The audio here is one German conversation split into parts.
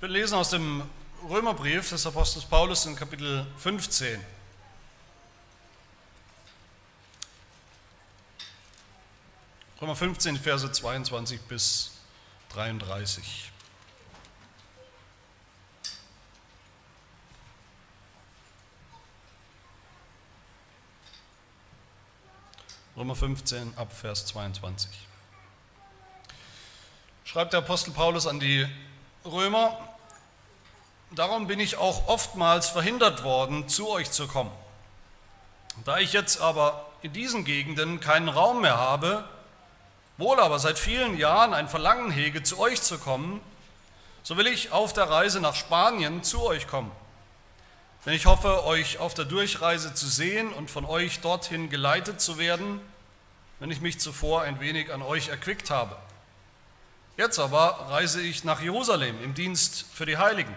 Wir lesen aus dem Römerbrief des Apostels Paulus in Kapitel 15. Römer 15, Verse 22 bis 33. Römer 15 ab Vers 22. Schreibt der Apostel Paulus an die Römer, darum bin ich auch oftmals verhindert worden, zu euch zu kommen. Da ich jetzt aber in diesen Gegenden keinen Raum mehr habe, wohl aber seit vielen Jahren ein Verlangen hege, zu euch zu kommen, so will ich auf der Reise nach Spanien zu euch kommen. Denn ich hoffe, euch auf der Durchreise zu sehen und von euch dorthin geleitet zu werden, wenn ich mich zuvor ein wenig an euch erquickt habe. Jetzt aber reise ich nach Jerusalem im Dienst für die Heiligen.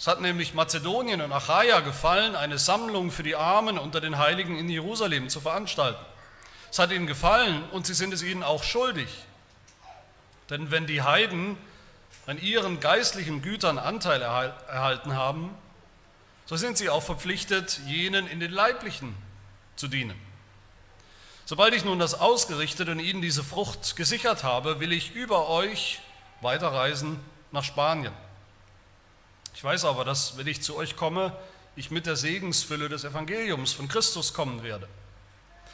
Es hat nämlich Mazedonien und Achaia gefallen, eine Sammlung für die Armen unter den Heiligen in Jerusalem zu veranstalten. Es hat ihnen gefallen und sie sind es ihnen auch schuldig. Denn wenn die Heiden an ihren geistlichen Gütern Anteil erhalten haben, so sind sie auch verpflichtet, jenen in den leiblichen zu dienen. Sobald ich nun das ausgerichtet und ihnen diese Frucht gesichert habe, will ich über euch weiterreisen nach Spanien. Ich weiß aber, dass, wenn ich zu euch komme, ich mit der Segensfülle des Evangeliums von Christus kommen werde.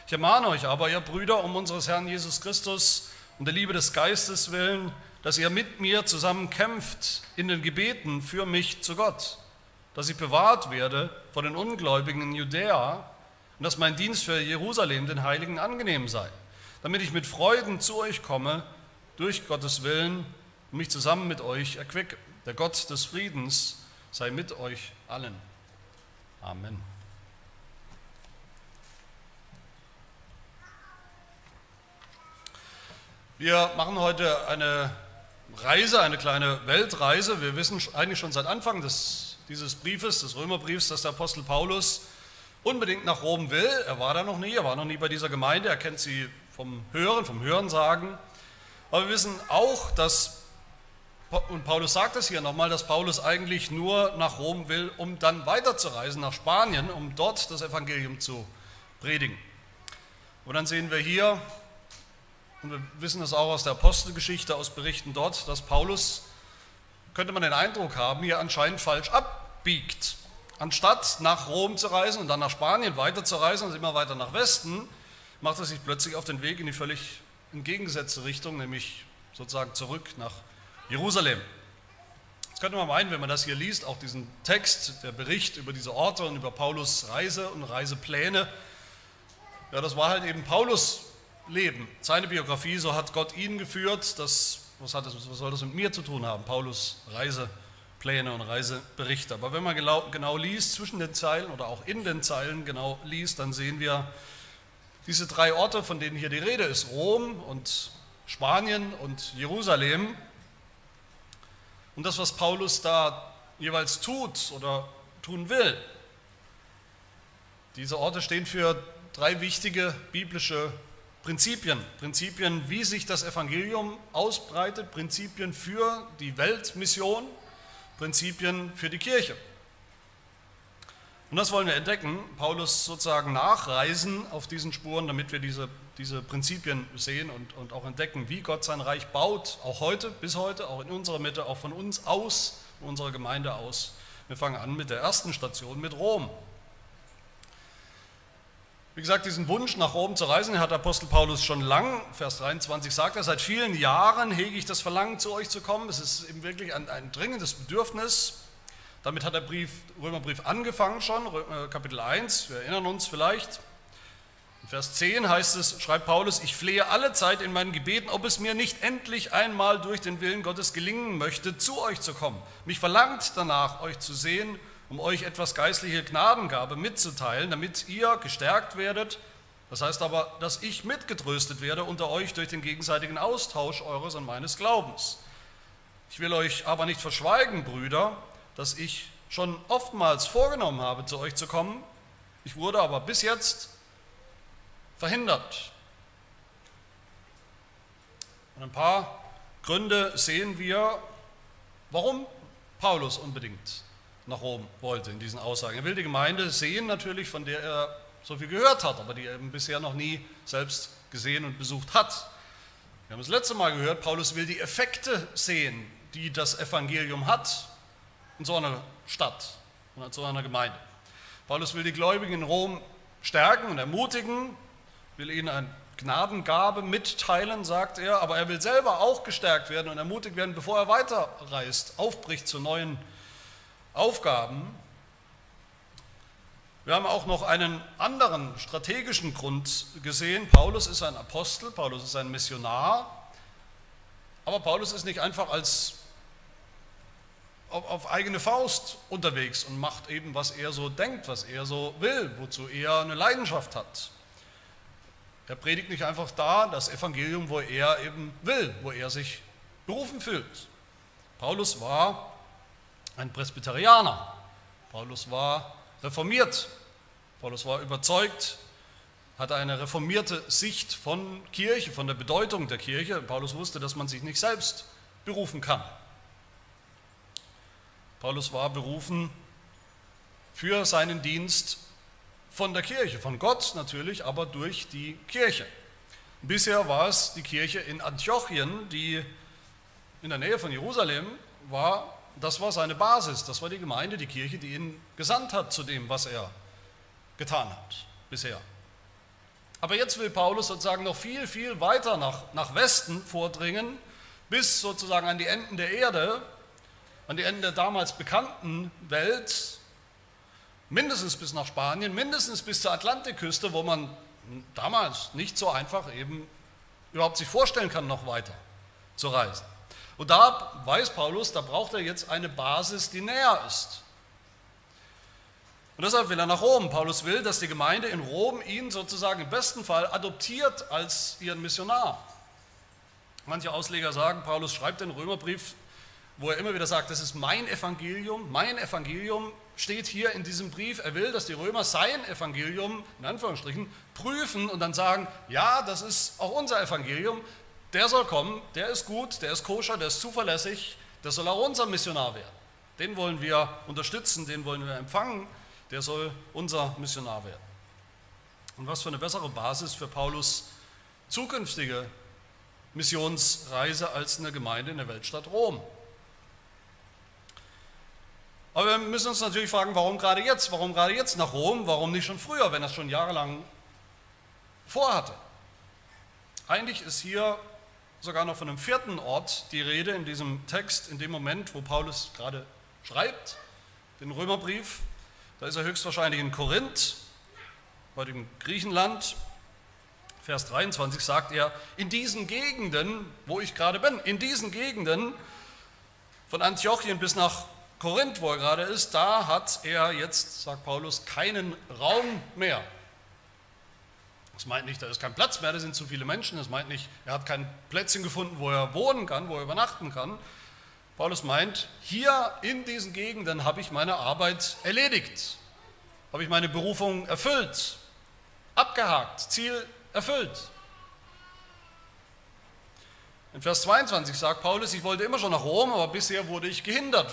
Ich ermahne euch aber, ihr Brüder, um unseres Herrn Jesus Christus und der Liebe des Geistes willen, dass ihr mit mir zusammen kämpft in den Gebeten für mich zu Gott, dass ich bewahrt werde vor den Ungläubigen in Judäa und dass mein Dienst für Jerusalem den Heiligen angenehm sei, damit ich mit Freuden zu euch komme, durch Gottes Willen und mich zusammen mit euch erquicke. Der Gott des Friedens sei mit euch allen. Amen. Wir machen heute eine Reise, eine kleine Weltreise. Wir wissen eigentlich schon seit Anfang des, dieses Briefes, des Römerbriefs, dass der Apostel Paulus unbedingt nach Rom will. Er war da noch nie, er war noch nie bei dieser Gemeinde, er kennt sie vom Hören, vom Hörensagen. Aber wir wissen auch, dass, und Paulus sagt es hier nochmal, dass Paulus eigentlich nur nach Rom will, um dann weiterzureisen nach Spanien, um dort das Evangelium zu predigen. Und dann sehen wir hier, und wir wissen das auch aus der Apostelgeschichte, aus Berichten dort, dass Paulus, könnte man den Eindruck haben, hier anscheinend falsch abbiegt. Anstatt nach Rom zu reisen und dann nach Spanien weiterzureisen und immer weiter nach Westen, macht er sich plötzlich auf den Weg in die völlig entgegengesetzte Richtung, nämlich sozusagen zurück nach Jerusalem. Jetzt könnte man meinen, wenn man das hier liest, auch diesen Text, der Bericht über diese Orte und über Paulus Reise und Reisepläne, ja, das war halt eben Paulus Leben, seine Biografie, so hat Gott ihn geführt. Das, was, hat das, was soll das mit mir zu tun haben? Paulus Reise. Pläne und Reiseberichte. Aber wenn man genau, genau liest, zwischen den Zeilen oder auch in den Zeilen genau liest, dann sehen wir diese drei Orte, von denen hier die Rede ist, Rom und Spanien und Jerusalem. Und das, was Paulus da jeweils tut oder tun will. Diese Orte stehen für drei wichtige biblische Prinzipien. Prinzipien, wie sich das Evangelium ausbreitet, Prinzipien für die Weltmission Prinzipien für die Kirche. Und das wollen wir entdecken, Paulus sozusagen nachreisen auf diesen Spuren, damit wir diese, diese Prinzipien sehen und, und auch entdecken, wie Gott sein Reich baut, auch heute, bis heute, auch in unserer Mitte, auch von uns aus, unserer Gemeinde aus. Wir fangen an mit der ersten Station, mit Rom. Wie gesagt, diesen Wunsch nach Rom zu reisen, hat Apostel Paulus schon lang. Vers 23 sagt er, seit vielen Jahren hege ich das Verlangen, zu euch zu kommen. Es ist eben wirklich ein, ein dringendes Bedürfnis. Damit hat der Brief, Römerbrief angefangen schon, äh, Kapitel 1, wir erinnern uns vielleicht. In Vers 10 heißt es, schreibt Paulus, ich flehe alle Zeit in meinen Gebeten, ob es mir nicht endlich einmal durch den Willen Gottes gelingen möchte, zu euch zu kommen. Mich verlangt danach, euch zu sehen um euch etwas geistliche Gnadengabe mitzuteilen, damit ihr gestärkt werdet. Das heißt aber, dass ich mitgetröstet werde unter euch durch den gegenseitigen Austausch eures und meines Glaubens. Ich will euch aber nicht verschweigen, Brüder, dass ich schon oftmals vorgenommen habe, zu euch zu kommen. Ich wurde aber bis jetzt verhindert. Und ein paar Gründe sehen wir, warum Paulus unbedingt nach Rom wollte in diesen Aussagen. Er will die Gemeinde sehen natürlich, von der er so viel gehört hat, aber die er bisher noch nie selbst gesehen und besucht hat. Wir haben das letzte Mal gehört, Paulus will die Effekte sehen, die das Evangelium hat in so einer Stadt und in so einer Gemeinde. Paulus will die Gläubigen in Rom stärken und ermutigen, will ihnen eine Gnadengabe mitteilen, sagt er, aber er will selber auch gestärkt werden und ermutigt werden, bevor er weiterreist, aufbricht zu neuen Aufgaben. Wir haben auch noch einen anderen strategischen Grund gesehen. Paulus ist ein Apostel, Paulus ist ein Missionar, aber Paulus ist nicht einfach als auf, auf, eigene Faust unterwegs und macht eben, was er so denkt, was er so will, wozu er eine Leidenschaft hat. Er predigt nicht einfach da das Evangelium, wo er eben will, wo er sich berufen fühlt. Paulus war ein Presbyterianer. Paulus war reformiert. Paulus war überzeugt, hatte eine reformierte Sicht von Kirche, von der Bedeutung der Kirche. Paulus wusste, dass man sich nicht selbst berufen kann. Paulus war berufen für seinen Dienst von der Kirche, von Gott natürlich, aber durch die Kirche. Bisher war es die Kirche in Antiochien, die in der Nähe von Jerusalem war das war seine Basis, das war die Gemeinde, die Kirche, die ihn gesandt hat zu dem, was er getan hat bisher. Aber jetzt will Paulus sozusagen noch viel, viel weiter nach, nach Westen vordringen, bis sozusagen an die Enden der Erde, an die Enden der damals bekannten Welt, mindestens bis nach Spanien, mindestens bis zur Atlantikküste, wo man damals nicht so einfach eben überhaupt sich vorstellen kann, noch weiter zu reisen. Und da weiß Paulus, da braucht er jetzt eine Basis, die näher ist. Und deshalb will er nach Rom. Paulus will, dass die Gemeinde in Rom ihn sozusagen im besten Fall adoptiert als ihren Missionar. Manche Ausleger sagen, Paulus schreibt den Römerbrief, wo er immer wieder sagt, das ist mein Evangelium, mein Evangelium steht hier in diesem Brief. Er will, dass die Römer sein Evangelium, in Anführungsstrichen, prüfen und dann sagen, ja, das ist auch unser Evangelium, der soll kommen, der ist gut, der ist koscher, der ist zuverlässig, der soll auch unser Missionar werden. Den wollen wir unterstützen, den wollen wir empfangen, der soll unser Missionar werden. Und was für eine bessere Basis für Paulus zukünftige Missionsreise als eine Gemeinde in der Weltstadt Rom. Aber wir müssen uns natürlich fragen, warum gerade jetzt? Warum gerade jetzt nach Rom? Warum nicht schon früher, wenn er es schon jahrelang vorhatte? Eigentlich ist hier sogar noch von einem vierten Ort die Rede in diesem Text, in dem Moment, wo Paulus gerade schreibt, den Römerbrief. Da ist er höchstwahrscheinlich in Korinth, heutigem Griechenland. Vers 23 sagt er, in diesen Gegenden, wo ich gerade bin, in diesen Gegenden von Antiochien bis nach Korinth, wo er gerade ist, da hat er jetzt, sagt Paulus, keinen Raum mehr. Das meint nicht, da ist kein Platz mehr, da sind zu viele Menschen. Das meint nicht, er hat kein Plätzchen gefunden, wo er wohnen kann, wo er übernachten kann. Paulus meint, hier in diesen Gegenden habe ich meine Arbeit erledigt, habe ich meine Berufung erfüllt, abgehakt, Ziel erfüllt. In Vers 22 sagt Paulus, ich wollte immer schon nach Rom, aber bisher wurde ich gehindert.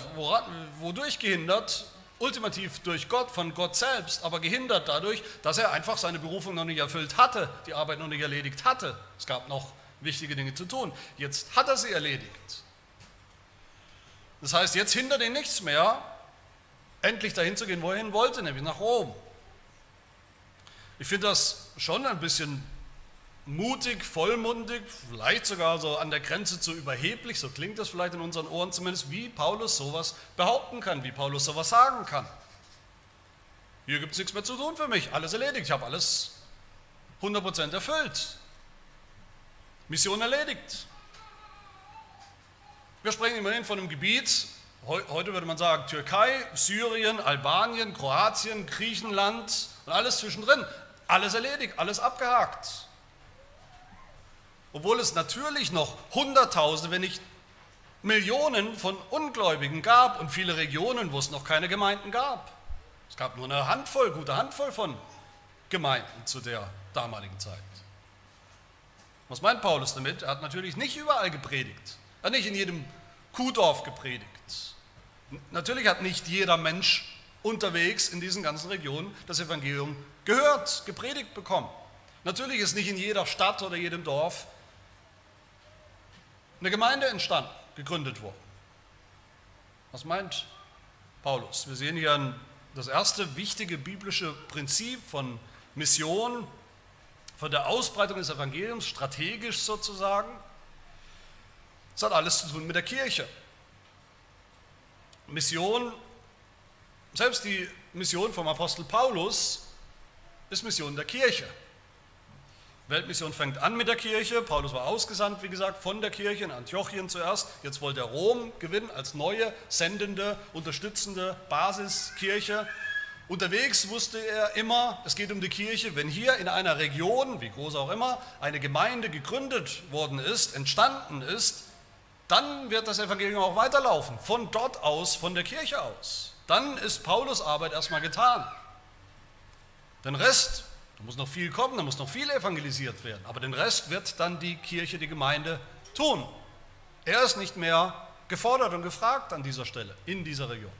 Wodurch gehindert? ultimativ durch Gott, von Gott selbst, aber gehindert dadurch, dass er einfach seine Berufung noch nicht erfüllt hatte, die Arbeit noch nicht erledigt hatte. Es gab noch wichtige Dinge zu tun. Jetzt hat er sie erledigt. Das heißt, jetzt hindert ihn nichts mehr, endlich dahin zu gehen, wo er hin wollte, nämlich nach Rom. Ich finde das schon ein bisschen mutig, vollmundig, vielleicht sogar so an der Grenze zu überheblich, so klingt das vielleicht in unseren Ohren zumindest, wie Paulus sowas behaupten kann, wie Paulus sowas sagen kann. Hier gibt es nichts mehr zu tun für mich, alles erledigt, ich habe alles 100% erfüllt. Mission erledigt. Wir sprechen immerhin von einem Gebiet, heute würde man sagen Türkei, Syrien, Albanien, Kroatien, Griechenland und alles zwischendrin. Alles erledigt, alles abgehakt. Obwohl es natürlich noch Hunderttausende, wenn nicht Millionen von Ungläubigen gab und viele Regionen, wo es noch keine Gemeinden gab. Es gab nur eine Handvoll, gute Handvoll von Gemeinden zu der damaligen Zeit. Was meint Paulus damit? Er hat natürlich nicht überall gepredigt. Er hat nicht in jedem Kuhdorf gepredigt. Natürlich hat nicht jeder Mensch unterwegs in diesen ganzen Regionen das Evangelium gehört, gepredigt bekommen. Natürlich ist nicht in jeder Stadt oder jedem Dorf eine Gemeinde entstanden, gegründet worden. Was meint Paulus? Wir sehen hier das erste wichtige biblische Prinzip von Mission, von der Ausbreitung des Evangeliums, strategisch sozusagen. Es hat alles zu tun mit der Kirche. Mission, selbst die Mission vom Apostel Paulus ist Mission der Kirche. Weltmission fängt an mit der Kirche. Paulus war ausgesandt, wie gesagt, von der Kirche in Antiochien zuerst. Jetzt wollte er Rom gewinnen als neue, sendende, unterstützende Basiskirche. Unterwegs wusste er immer, es geht um die Kirche. Wenn hier in einer Region, wie groß auch immer, eine Gemeinde gegründet worden ist, entstanden ist, dann wird das Evangelium auch weiterlaufen. Von dort aus, von der Kirche aus. Dann ist Paulus Arbeit erstmal getan. Den Rest da muss noch viel kommen, da muss noch viel evangelisiert werden. Aber den Rest wird dann die Kirche, die Gemeinde tun. Er ist nicht mehr gefordert und gefragt an dieser Stelle, in dieser Region.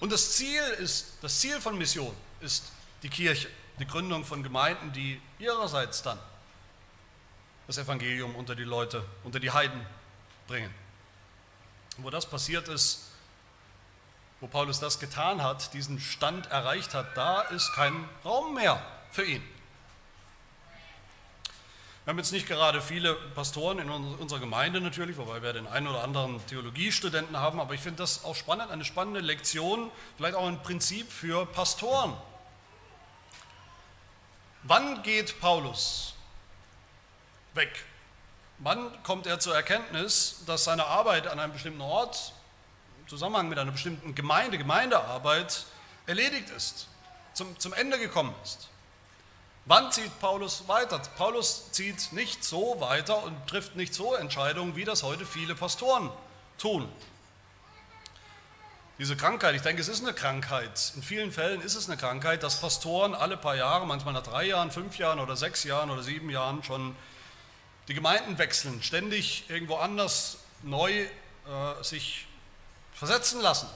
Und das Ziel ist, das Ziel von Mission ist die Kirche, die Gründung von Gemeinden, die ihrerseits dann das Evangelium unter die Leute, unter die Heiden bringen. Und wo das passiert ist, wo Paulus das getan hat, diesen Stand erreicht hat, da ist kein Raum mehr für ihn. Wir haben jetzt nicht gerade viele Pastoren in unserer Gemeinde natürlich, wobei wir den einen oder anderen Theologiestudenten haben, aber ich finde das auch spannend, eine spannende Lektion, vielleicht auch ein Prinzip für Pastoren. Wann geht Paulus weg? Wann kommt er zur Erkenntnis, dass seine Arbeit an einem bestimmten Ort Zusammenhang mit einer bestimmten Gemeinde, Gemeindearbeit erledigt ist, zum, zum Ende gekommen ist. Wann zieht Paulus weiter? Paulus zieht nicht so weiter und trifft nicht so Entscheidungen, wie das heute viele Pastoren tun. Diese Krankheit, ich denke, es ist eine Krankheit. In vielen Fällen ist es eine Krankheit, dass Pastoren alle paar Jahre, manchmal nach drei Jahren, fünf Jahren oder sechs Jahren oder sieben Jahren schon die Gemeinden wechseln, ständig irgendwo anders neu äh, sich versetzen lassen,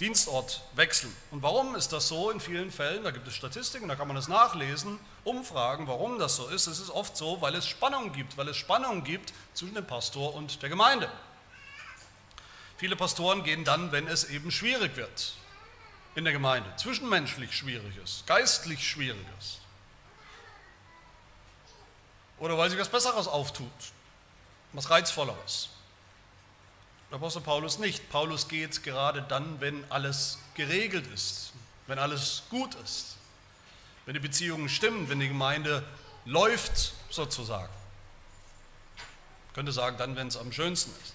Dienstort wechseln. Und warum ist das so in vielen Fällen? Da gibt es Statistiken, da kann man es nachlesen, Umfragen, warum das so ist. Es ist oft so, weil es Spannung gibt, weil es Spannung gibt zwischen dem Pastor und der Gemeinde. Viele Pastoren gehen dann, wenn es eben schwierig wird in der Gemeinde, zwischenmenschlich schwierig ist, geistlich schwierig ist. Oder weil sich was Besseres auftut, was Reizvolleres. Apostel Paulus nicht. Paulus geht gerade dann, wenn alles geregelt ist, wenn alles gut ist, wenn die Beziehungen stimmen, wenn die Gemeinde läuft sozusagen. Ich könnte sagen, dann, wenn es am schönsten ist.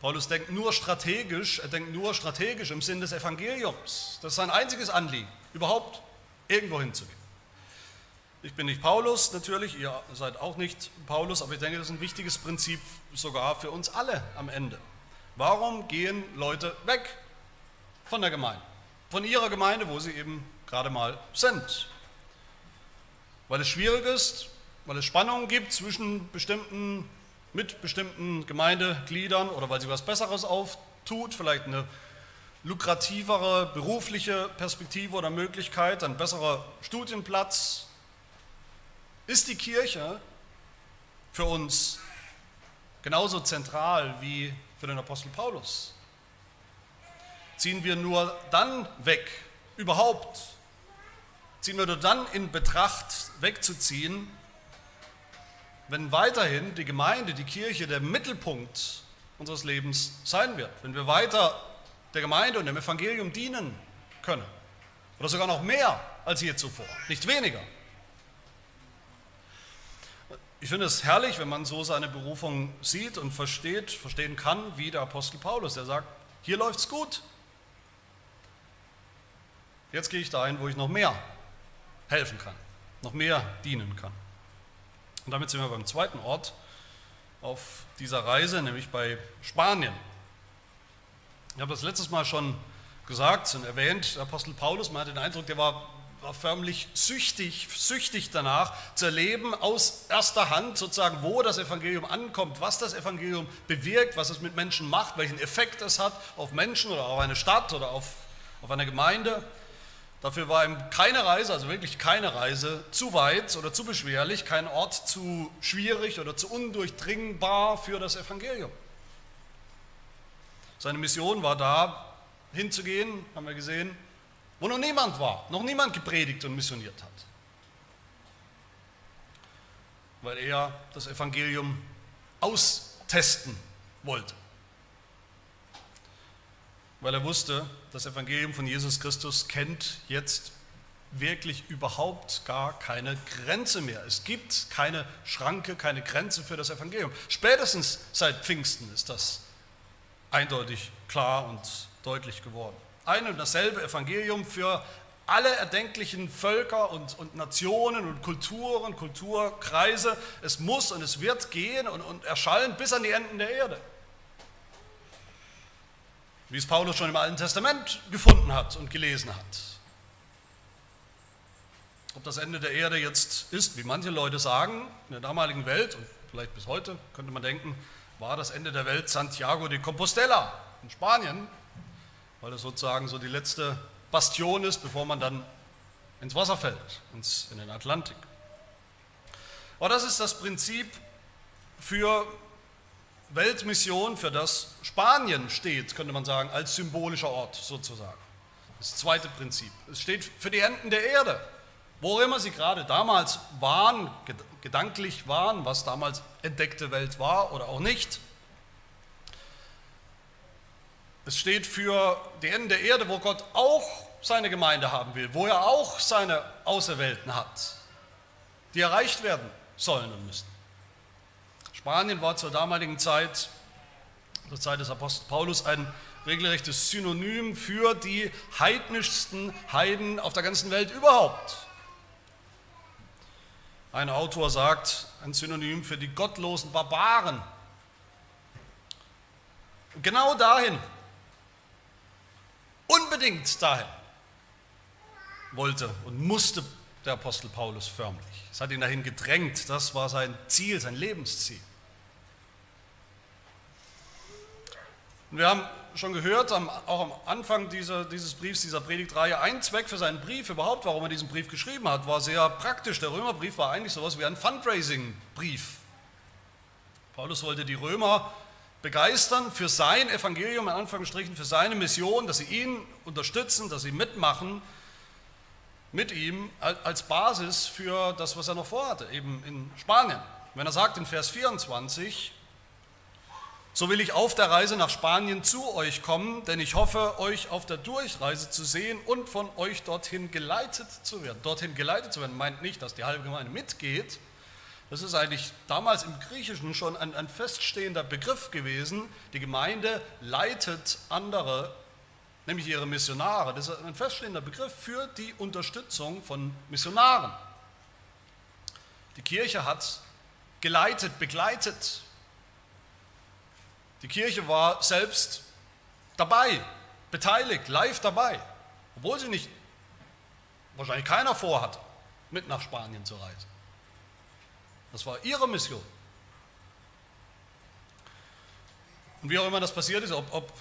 Paulus denkt nur strategisch, er denkt nur strategisch im Sinn des Evangeliums. Das ist sein einziges Anliegen, überhaupt irgendwo hinzugehen. Ich bin nicht Paulus natürlich, ihr seid auch nicht Paulus, aber ich denke, das ist ein wichtiges Prinzip sogar für uns alle am Ende. Warum gehen Leute weg von der Gemeinde? Von ihrer Gemeinde, wo sie eben gerade mal sind? Weil es schwierig ist, weil es Spannungen gibt zwischen bestimmten, mit bestimmten Gemeindegliedern oder weil sie was Besseres auftut, vielleicht eine lukrativere berufliche Perspektive oder Möglichkeit, ein besserer Studienplatz, ist die Kirche für uns genauso zentral wie für den Apostel Paulus? Ziehen wir nur dann weg, überhaupt, ziehen wir nur dann in Betracht wegzuziehen, wenn weiterhin die Gemeinde, die Kirche der Mittelpunkt unseres Lebens sein wird, wenn wir weiter der Gemeinde und dem Evangelium dienen können oder sogar noch mehr als je zuvor, nicht weniger. Ich finde es herrlich, wenn man so seine Berufung sieht und versteht, verstehen kann, wie der Apostel Paulus, der sagt, hier läuft es gut. Jetzt gehe ich dahin, wo ich noch mehr helfen kann, noch mehr dienen kann. Und damit sind wir beim zweiten Ort auf dieser Reise, nämlich bei Spanien. Ich habe das letztes Mal schon gesagt und erwähnt, der Apostel Paulus, man hat den Eindruck, der war war förmlich süchtig, süchtig danach zu erleben aus erster Hand sozusagen, wo das Evangelium ankommt, was das Evangelium bewirkt, was es mit Menschen macht, welchen Effekt es hat auf Menschen oder auf eine Stadt oder auf, auf eine Gemeinde. Dafür war ihm keine Reise, also wirklich keine Reise, zu weit oder zu beschwerlich, kein Ort zu schwierig oder zu undurchdringbar für das Evangelium. Seine Mission war da, hinzugehen, haben wir gesehen, wo noch niemand war, noch niemand gepredigt und missioniert hat. Weil er das Evangelium austesten wollte. Weil er wusste, das Evangelium von Jesus Christus kennt jetzt wirklich überhaupt gar keine Grenze mehr. Es gibt keine Schranke, keine Grenze für das Evangelium. Spätestens seit Pfingsten ist das eindeutig klar und deutlich geworden ein und dasselbe Evangelium für alle erdenklichen Völker und, und Nationen und Kulturen, Kulturkreise. Es muss und es wird gehen und, und erschallen bis an die Enden der Erde. Wie es Paulus schon im Alten Testament gefunden hat und gelesen hat. Ob das Ende der Erde jetzt ist, wie manche Leute sagen, in der damaligen Welt und vielleicht bis heute könnte man denken, war das Ende der Welt Santiago de Compostela in Spanien, weil es sozusagen so die letzte Bastion ist, bevor man dann ins Wasser fällt, ins, in den Atlantik. Aber das ist das Prinzip für Weltmission, für das Spanien steht, könnte man sagen, als symbolischer Ort sozusagen. Das zweite Prinzip. Es steht für die Enden der Erde. Wo immer sie gerade damals waren, gedanklich waren, was damals entdeckte Welt war oder auch nicht, es steht für die Enden der Erde, wo Gott auch seine Gemeinde haben will, wo er auch seine Auserwählten hat, die erreicht werden sollen und müssen. Spanien war zur damaligen Zeit, zur Zeit des Apostels Paulus, ein regelrechtes Synonym für die heidnischsten Heiden auf der ganzen Welt überhaupt. Ein Autor sagt, ein Synonym für die gottlosen Barbaren. Genau dahin unbedingt dahin wollte und musste der Apostel Paulus förmlich. Es hat ihn dahin gedrängt, das war sein Ziel, sein Lebensziel. Und wir haben schon gehört, auch am Anfang dieser, dieses Briefs, dieser Predigtreihe, ein Zweck für seinen Brief überhaupt, warum er diesen Brief geschrieben hat, war sehr praktisch. Der Römerbrief war eigentlich sowas wie ein Fundraising-Brief. Paulus wollte die Römer begeistern für sein Evangelium, in Anführungsstrichen, für seine Mission, dass sie ihn unterstützen, dass sie mitmachen mit ihm als Basis für das, was er noch vorhatte, eben in Spanien. Wenn er sagt in Vers 24, so will ich auf der Reise nach Spanien zu euch kommen, denn ich hoffe, euch auf der Durchreise zu sehen und von euch dorthin geleitet zu werden. Dorthin geleitet zu werden meint nicht, dass die halbe Gemeinde mitgeht, das ist eigentlich damals im Griechischen schon ein, ein feststehender Begriff gewesen. Die Gemeinde leitet andere, nämlich ihre Missionare. Das ist ein feststehender Begriff für die Unterstützung von Missionaren. Die Kirche hat geleitet, begleitet. Die Kirche war selbst dabei, beteiligt, live dabei, obwohl sie nicht, wahrscheinlich keiner vorhatte, mit nach Spanien zu reisen. Das war ihre Mission. Und wie auch immer das passiert ist, ob, ob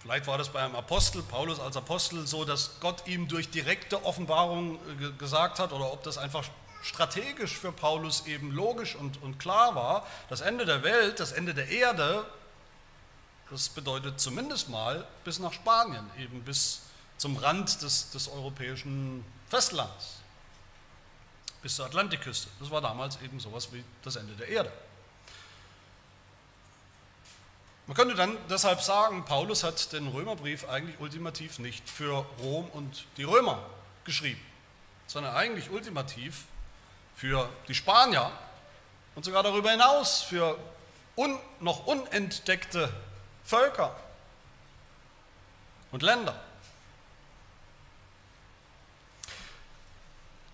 vielleicht war das bei einem Apostel, Paulus als Apostel, so, dass Gott ihm durch direkte Offenbarung äh, gesagt hat, oder ob das einfach strategisch für Paulus eben logisch und, und klar war, das Ende der Welt, das Ende der Erde, das bedeutet zumindest mal bis nach Spanien, eben bis zum Rand des, des europäischen Festlands bis zur Atlantikküste. Das war damals eben sowas wie das Ende der Erde. Man könnte dann deshalb sagen, Paulus hat den Römerbrief eigentlich ultimativ nicht für Rom und die Römer geschrieben, sondern eigentlich ultimativ für die Spanier und sogar darüber hinaus für un, noch unentdeckte Völker und Länder.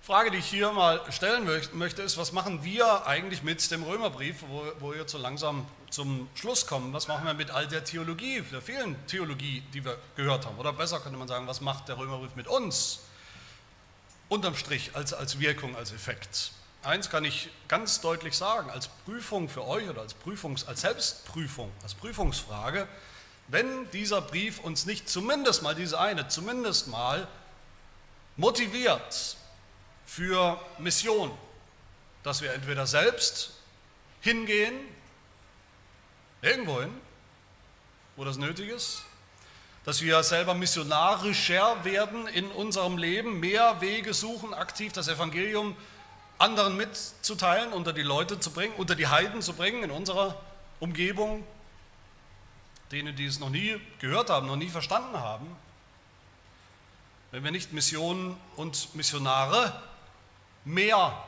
Frage, die ich hier mal stellen möchte, ist, was machen wir eigentlich mit dem Römerbrief, wo, wo wir so langsam zum Schluss kommen? Was machen wir mit all der Theologie, der vielen Theologie, die wir gehört haben? Oder besser könnte man sagen, was macht der Römerbrief mit uns? unterm Strich als, als Wirkung, als Effekt. Eins kann ich ganz deutlich sagen, als Prüfung für euch oder als, Prüfungs-, als Selbstprüfung, als Prüfungsfrage, wenn dieser Brief uns nicht zumindest mal, diese eine, zumindest mal motiviert für Mission, dass wir entweder selbst hingehen, irgendwohin, wo das nötig ist, dass wir selber missionarischer werden in unserem Leben, mehr Wege suchen, aktiv das Evangelium anderen mitzuteilen, unter die Leute zu bringen, unter die Heiden zu bringen in unserer Umgebung, denen, die es noch nie gehört haben, noch nie verstanden haben. Wenn wir nicht Missionen und Missionare mehr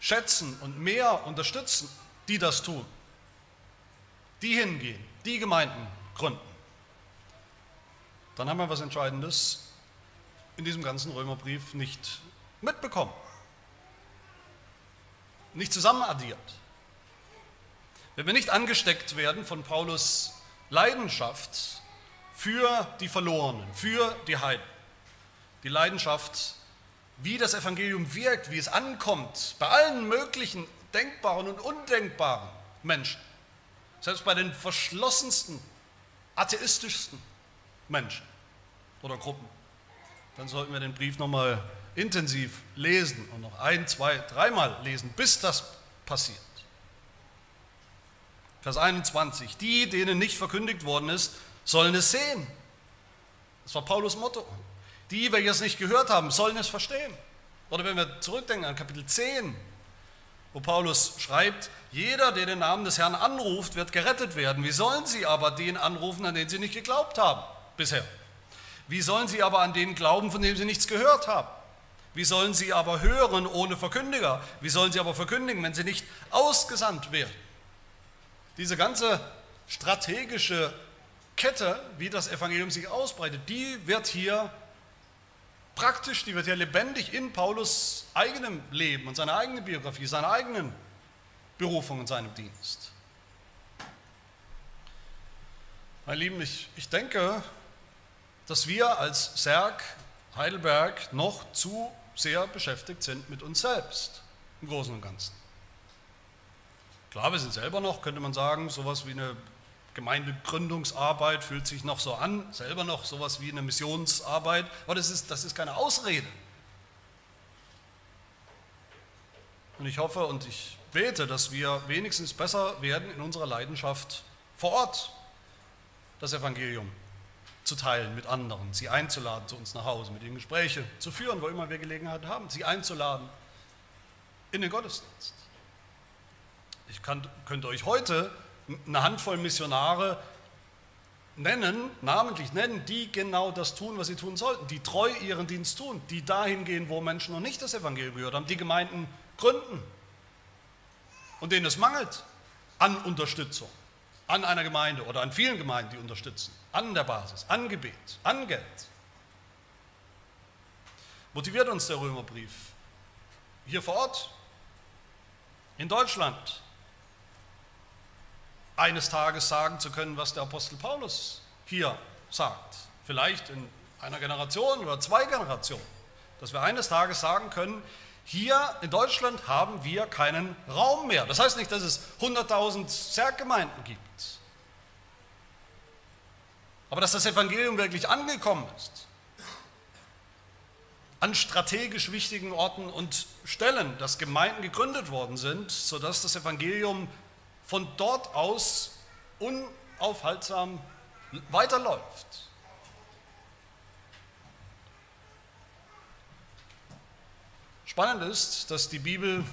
schätzen und mehr unterstützen, die das tun, die hingehen, die Gemeinden gründen, dann haben wir was Entscheidendes in diesem ganzen Römerbrief nicht mitbekommen, nicht zusammenaddiert. Wenn wir nicht angesteckt werden von Paulus Leidenschaft für die Verlorenen, für die Heiden, die Leidenschaft, wie das Evangelium wirkt, wie es ankommt, bei allen möglichen denkbaren und undenkbaren Menschen, selbst bei den verschlossensten, atheistischsten Menschen oder Gruppen, dann sollten wir den Brief nochmal intensiv lesen und noch ein, zwei, dreimal lesen, bis das passiert. Vers 21, die, denen nicht verkündigt worden ist, sollen es sehen. Das war Paulus Motto. Die, welche es nicht gehört haben, sollen es verstehen. Oder wenn wir zurückdenken an Kapitel 10, wo Paulus schreibt, jeder, der den Namen des Herrn anruft, wird gerettet werden. Wie sollen sie aber den anrufen, an den sie nicht geglaubt haben bisher? Wie sollen sie aber an den glauben, von dem sie nichts gehört haben? Wie sollen sie aber hören ohne Verkündiger? Wie sollen sie aber verkündigen, wenn sie nicht ausgesandt werden? Diese ganze strategische Kette, wie das Evangelium sich ausbreitet, die wird hier praktisch, die wird hier lebendig in Paulus eigenem Leben und seiner eigenen Biografie, seiner eigenen Berufung und seinem Dienst. Meine Lieben, ich, ich denke, dass wir als Serg Heidelberg noch zu sehr beschäftigt sind mit uns selbst im Großen und Ganzen. Klar, wir sind selber noch, könnte man sagen, sowas wie eine Gemeindegründungsarbeit fühlt sich noch so an, selber noch sowas wie eine Missionsarbeit, aber das ist, das ist keine Ausrede. Und ich hoffe und ich bete, dass wir wenigstens besser werden in unserer Leidenschaft vor Ort, das Evangelium zu teilen mit anderen, sie einzuladen zu uns nach Hause, mit ihnen Gespräche zu führen, wo immer wir Gelegenheit haben, sie einzuladen in den Gottesdienst. Ich kann, könnte euch heute eine Handvoll Missionare nennen, namentlich nennen, die genau das tun, was sie tun sollten, die treu ihren Dienst tun, die dahin gehen, wo Menschen noch nicht das Evangelium gehört haben, die Gemeinden gründen und denen es mangelt an Unterstützung an einer Gemeinde oder an vielen Gemeinden, die unterstützen, an der Basis, an Gebet, an Geld. Motiviert uns der Römerbrief hier vor Ort, in Deutschland, eines Tages sagen zu können, was der Apostel Paulus hier sagt. Vielleicht in einer Generation oder zwei Generationen. Dass wir eines Tages sagen können, hier in Deutschland haben wir keinen Raum mehr. Das heißt nicht, dass es 100.000 Zerggemeinden gibt. Aber dass das Evangelium wirklich angekommen ist. An strategisch wichtigen Orten und Stellen, dass Gemeinden gegründet worden sind, sodass das Evangelium von dort aus unaufhaltsam weiterläuft. Spannend ist, dass die Bibel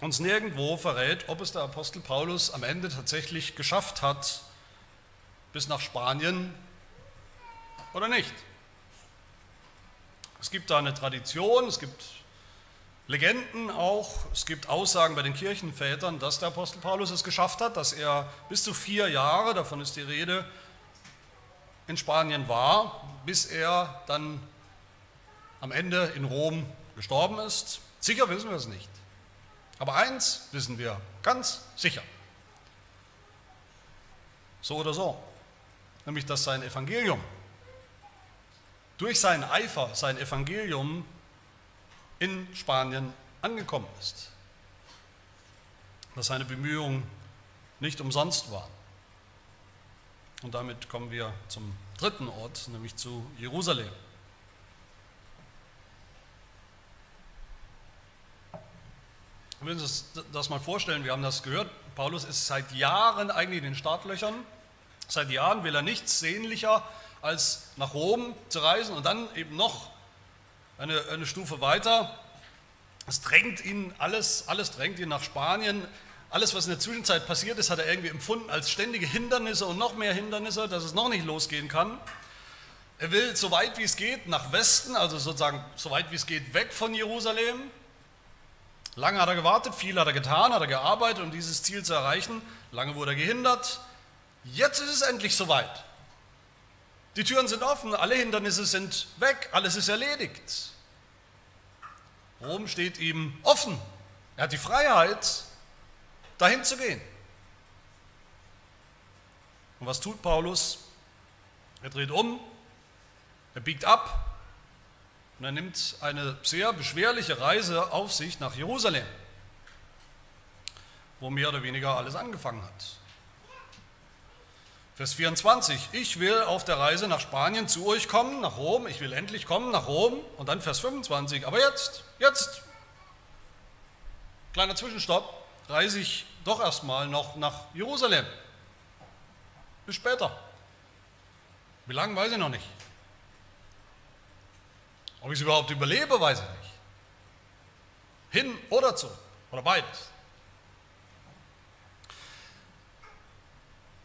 uns nirgendwo verrät, ob es der Apostel Paulus am Ende tatsächlich geschafft hat, bis nach Spanien oder nicht. Es gibt da eine Tradition, es gibt Legenden auch, es gibt Aussagen bei den Kirchenvätern, dass der Apostel Paulus es geschafft hat, dass er bis zu vier Jahre, davon ist die Rede, in Spanien war, bis er dann am Ende in Rom gestorben ist? Sicher wissen wir es nicht. Aber eins wissen wir ganz sicher. So oder so. Nämlich, dass sein Evangelium durch seinen Eifer, sein Evangelium in Spanien angekommen ist. Dass seine Bemühungen nicht umsonst waren. Und damit kommen wir zum dritten Ort, nämlich zu Jerusalem. Wir müssen uns das mal vorstellen, wir haben das gehört, Paulus ist seit Jahren eigentlich in den Startlöchern, seit Jahren will er nichts sehnlicher als nach Rom zu reisen und dann eben noch eine, eine Stufe weiter. Es drängt ihn alles, alles drängt ihn nach Spanien. Alles, was in der Zwischenzeit passiert ist, hat er irgendwie empfunden als ständige Hindernisse und noch mehr Hindernisse, dass es noch nicht losgehen kann. Er will so weit wie es geht nach Westen, also sozusagen so weit wie es geht weg von Jerusalem. Lange hat er gewartet, viel hat er getan, hat er gearbeitet, um dieses Ziel zu erreichen. Lange wurde er gehindert. Jetzt ist es endlich soweit. Die Türen sind offen, alle Hindernisse sind weg, alles ist erledigt. Rom steht ihm offen. Er hat die Freiheit, dahin zu gehen. Und was tut Paulus? Er dreht um, er biegt ab und er nimmt eine sehr beschwerliche Reise auf sich nach Jerusalem, wo mehr oder weniger alles angefangen hat. Vers 24, ich will auf der Reise nach Spanien zu euch kommen, nach Rom, ich will endlich kommen nach Rom. Und dann Vers 25, aber jetzt, jetzt, kleiner Zwischenstopp, reise ich doch erstmal noch nach Jerusalem. Bis später. Wie lange, weiß ich noch nicht. Ob ich es überhaupt überlebe, weiß ich nicht. Hin oder zurück oder beides.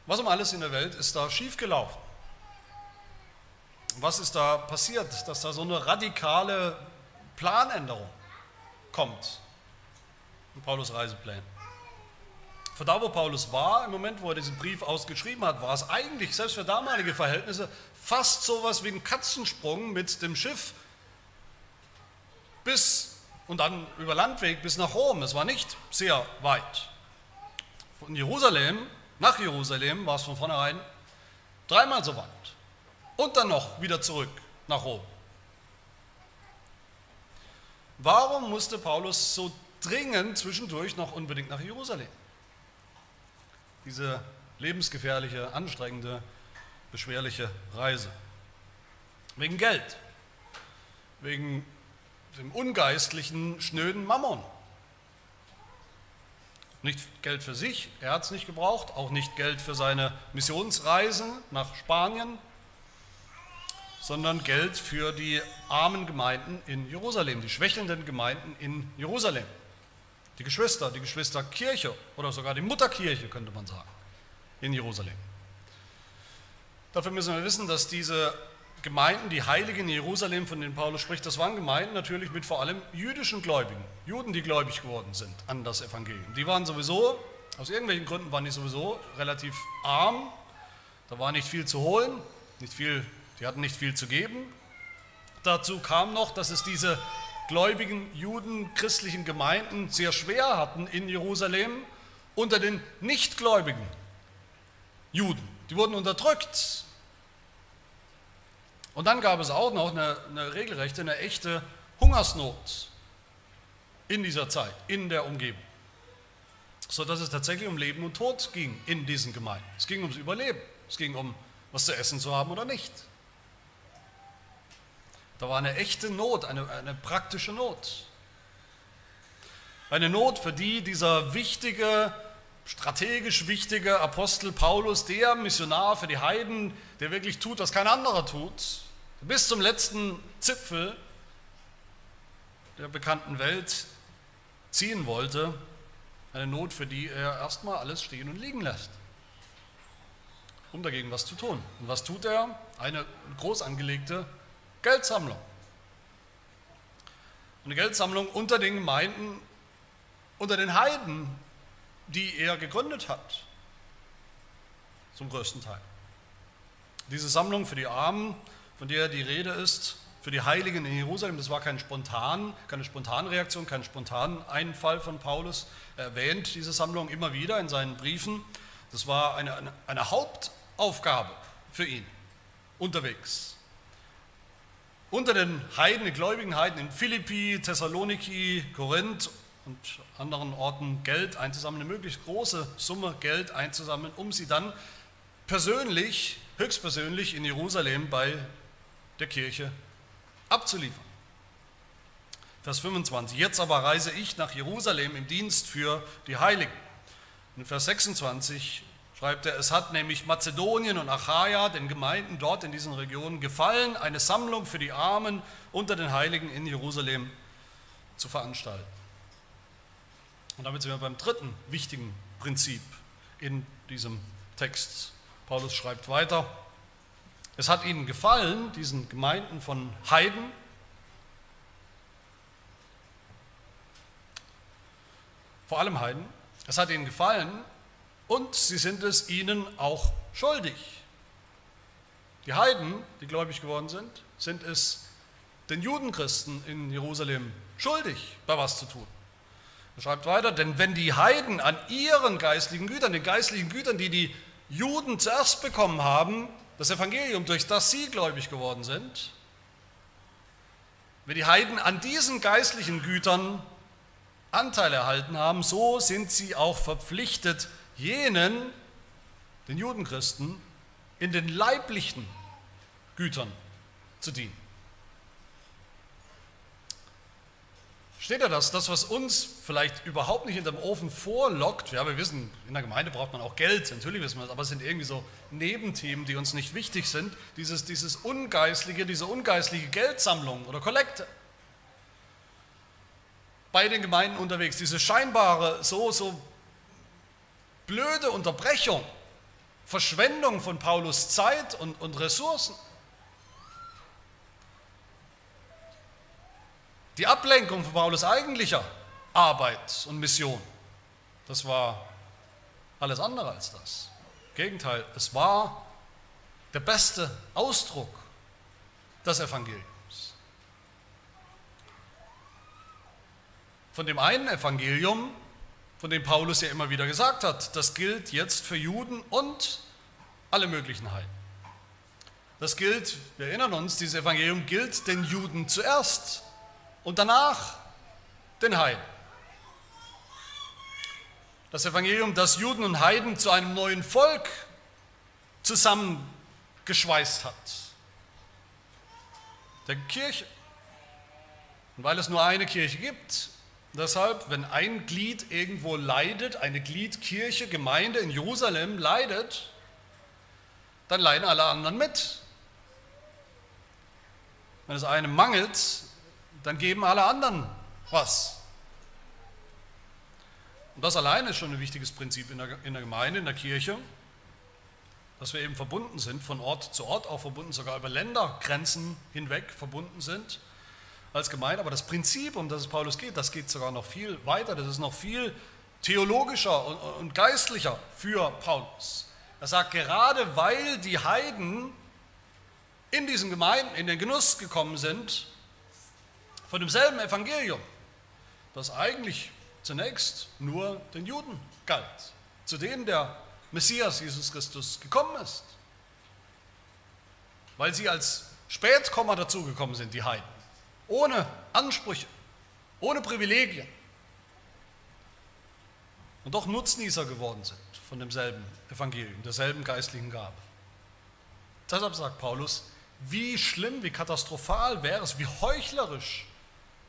Was um alles in der Welt ist da schiefgelaufen? Was ist da passiert, dass da so eine radikale Planänderung kommt in Paulus Reiseplänen? Von da, wo Paulus war, im Moment, wo er diesen Brief ausgeschrieben hat, war es eigentlich, selbst für damalige Verhältnisse, fast so etwas wie ein Katzensprung mit dem Schiff bis und dann über Landweg bis nach Rom. Es war nicht sehr weit. Von Jerusalem nach Jerusalem war es von vornherein dreimal so weit. Und dann noch wieder zurück nach Rom. Warum musste Paulus so dringend zwischendurch noch unbedingt nach Jerusalem? Diese lebensgefährliche, anstrengende, beschwerliche Reise. Wegen Geld, wegen dem ungeistlichen, schnöden Mammon. Nicht Geld für sich, er hat es nicht gebraucht, auch nicht Geld für seine Missionsreisen nach Spanien, sondern Geld für die armen Gemeinden in Jerusalem, die schwächelnden Gemeinden in Jerusalem. Die Geschwister, die Geschwisterkirche oder sogar die Mutterkirche könnte man sagen, in Jerusalem. Dafür müssen wir wissen, dass diese Gemeinden, die Heiligen in Jerusalem, von denen Paulus spricht, das waren Gemeinden natürlich mit vor allem jüdischen Gläubigen, Juden, die gläubig geworden sind an das Evangelium. Die waren sowieso, aus irgendwelchen Gründen waren die sowieso relativ arm, da war nicht viel zu holen, nicht viel, die hatten nicht viel zu geben. Dazu kam noch, dass es diese gläubigen Juden, christlichen Gemeinden sehr schwer hatten in Jerusalem unter den nichtgläubigen Juden. Die wurden unterdrückt, und dann gab es auch noch eine, eine regelrechte, eine echte Hungersnot in dieser Zeit, in der Umgebung. Sodass es tatsächlich um Leben und Tod ging in diesen Gemeinden. Es ging ums Überleben. Es ging um, was zu essen zu haben oder nicht. Da war eine echte Not, eine, eine praktische Not. Eine Not, für die dieser wichtige, strategisch wichtige Apostel Paulus, der Missionar für die Heiden, der wirklich tut, was kein anderer tut, bis zum letzten Zipfel der bekannten Welt ziehen wollte, eine Not, für die er erstmal alles stehen und liegen lässt, um dagegen was zu tun. Und was tut er? Eine groß angelegte Geldsammlung. Eine Geldsammlung unter den Gemeinden, unter den Heiden, die er gegründet hat, zum größten Teil. Diese Sammlung für die Armen von der die Rede ist, für die Heiligen in Jerusalem, das war kein spontan, keine Spontanreaktion, kein Spontaneinfall von Paulus. Er erwähnt diese Sammlung immer wieder in seinen Briefen. Das war eine, eine, eine Hauptaufgabe für ihn unterwegs. unter den Heiden, den gläubigen Heiden in Philippi, Thessaloniki, Korinth und anderen Orten Geld einzusammeln, eine möglichst große Summe Geld einzusammeln, um sie dann persönlich, höchstpersönlich in Jerusalem bei der Kirche abzuliefern. Vers 25. Jetzt aber reise ich nach Jerusalem im Dienst für die Heiligen. In Vers 26 schreibt er, es hat nämlich Mazedonien und Achaia, den Gemeinden dort in diesen Regionen, gefallen, eine Sammlung für die Armen unter den Heiligen in Jerusalem zu veranstalten. Und damit sind wir beim dritten wichtigen Prinzip in diesem Text. Paulus schreibt weiter, es hat ihnen gefallen, diesen Gemeinden von Heiden, vor allem Heiden, es hat ihnen gefallen und sie sind es ihnen auch schuldig. Die Heiden, die gläubig geworden sind, sind es den Judenchristen in Jerusalem schuldig, bei was zu tun. Er schreibt weiter, denn wenn die Heiden an ihren geistlichen Gütern, den geistlichen Gütern, die die Juden zuerst bekommen haben, das Evangelium, durch das sie gläubig geworden sind, wenn die Heiden an diesen geistlichen Gütern Anteil erhalten haben, so sind sie auch verpflichtet, jenen, den Judenchristen, in den leiblichen Gütern zu dienen. Steht da das? Das, was uns vielleicht überhaupt nicht in dem Ofen vorlockt, ja, wir wissen, in der Gemeinde braucht man auch Geld, natürlich wissen wir das, aber es sind irgendwie so Nebenthemen, die uns nicht wichtig sind. Dieses, dieses ungeistliche, diese ungeistliche Geldsammlung oder Kollekte bei den Gemeinden unterwegs, diese scheinbare, so, so blöde Unterbrechung, Verschwendung von Paulus Zeit und, und Ressourcen. Die Ablenkung von Paulus eigentlicher Arbeit und Mission, das war alles andere als das. Im Gegenteil, es war der beste Ausdruck des Evangeliums. Von dem einen Evangelium, von dem Paulus ja immer wieder gesagt hat, das gilt jetzt für Juden und alle möglichen Heiden. Das gilt, wir erinnern uns, dieses Evangelium gilt den Juden zuerst und danach den Heiden. Das Evangelium, das Juden und Heiden zu einem neuen Volk zusammengeschweißt hat. Der Kirche. Und weil es nur eine Kirche gibt, deshalb, wenn ein Glied irgendwo leidet, eine Gliedkirche, Gemeinde in Jerusalem leidet, dann leiden alle anderen mit. Wenn es einem mangelt, dann geben alle anderen was. Und das allein ist schon ein wichtiges Prinzip in der, in der Gemeinde, in der Kirche, dass wir eben verbunden sind, von Ort zu Ort auch verbunden, sogar über Ländergrenzen hinweg verbunden sind als Gemeinde. Aber das Prinzip, um das es Paulus geht, das geht sogar noch viel weiter, das ist noch viel theologischer und, und geistlicher für Paulus. Er sagt, gerade weil die Heiden in diesen Gemeinden in den Genuss gekommen sind, von demselben Evangelium, das eigentlich zunächst nur den Juden galt, zu denen der Messias Jesus Christus gekommen ist, weil sie als Spätkommer dazugekommen sind, die Heiden, ohne Ansprüche, ohne Privilegien und doch Nutznießer geworden sind von demselben Evangelium, derselben geistlichen Gabe. Deshalb sagt Paulus, wie schlimm, wie katastrophal wäre es, wie heuchlerisch